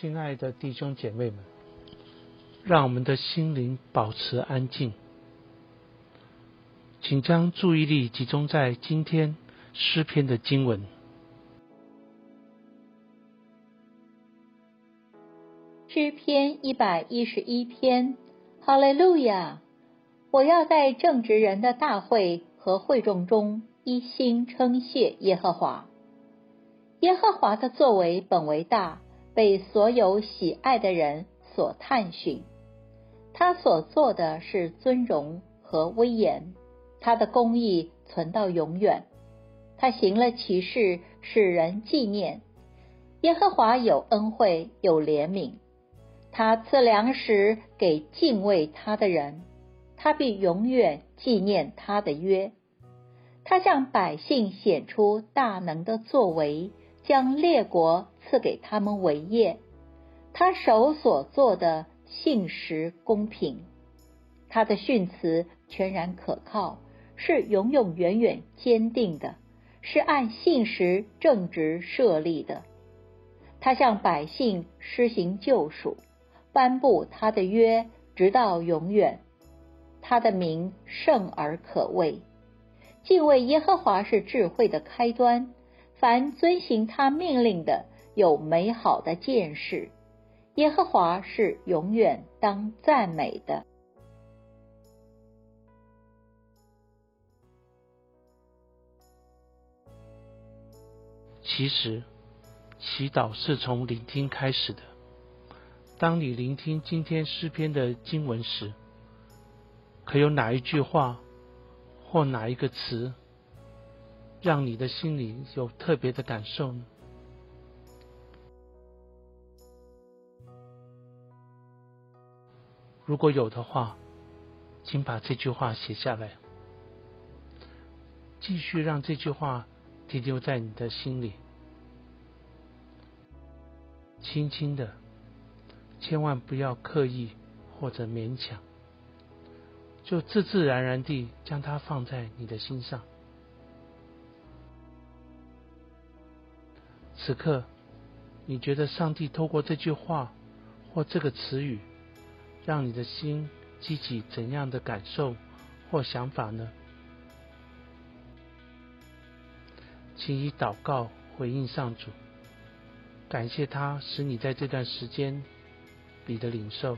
亲爱的弟兄姐妹们，让我们的心灵保持安静，请将注意力集中在今天诗篇的经文。诗篇一百一十一篇，哈利路亚！我要在正直人的大会和会众中一心称谢耶和华。耶和华的作为本为大。被所有喜爱的人所探寻，他所做的是尊荣和威严，他的公义存到永远。他行了奇事，使人纪念。耶和华有恩惠，有怜悯。他赐粮食给敬畏他的人，他必永远纪念他的约。他向百姓显出大能的作为。将列国赐给他们为业，他手所做的信实公平，他的训词全然可靠，是永永远远坚定的，是按信实正直设立的。他向百姓施行救赎，颁布他的约，直到永远。他的名圣而可畏，敬畏耶和华是智慧的开端。凡遵行他命令的，有美好的见识。耶和华是永远当赞美的。其实，祈祷是从聆听开始的。当你聆听今天诗篇的经文时，可有哪一句话或哪一个词？让你的心里有特别的感受呢？如果有的话，请把这句话写下来，继续让这句话停留在你的心里，轻轻的，千万不要刻意或者勉强，就自自然然地将它放在你的心上。此刻，你觉得上帝透过这句话或这个词语，让你的心激起怎样的感受或想法呢？请以祷告回应上主，感谢他使你在这段时间里的领受。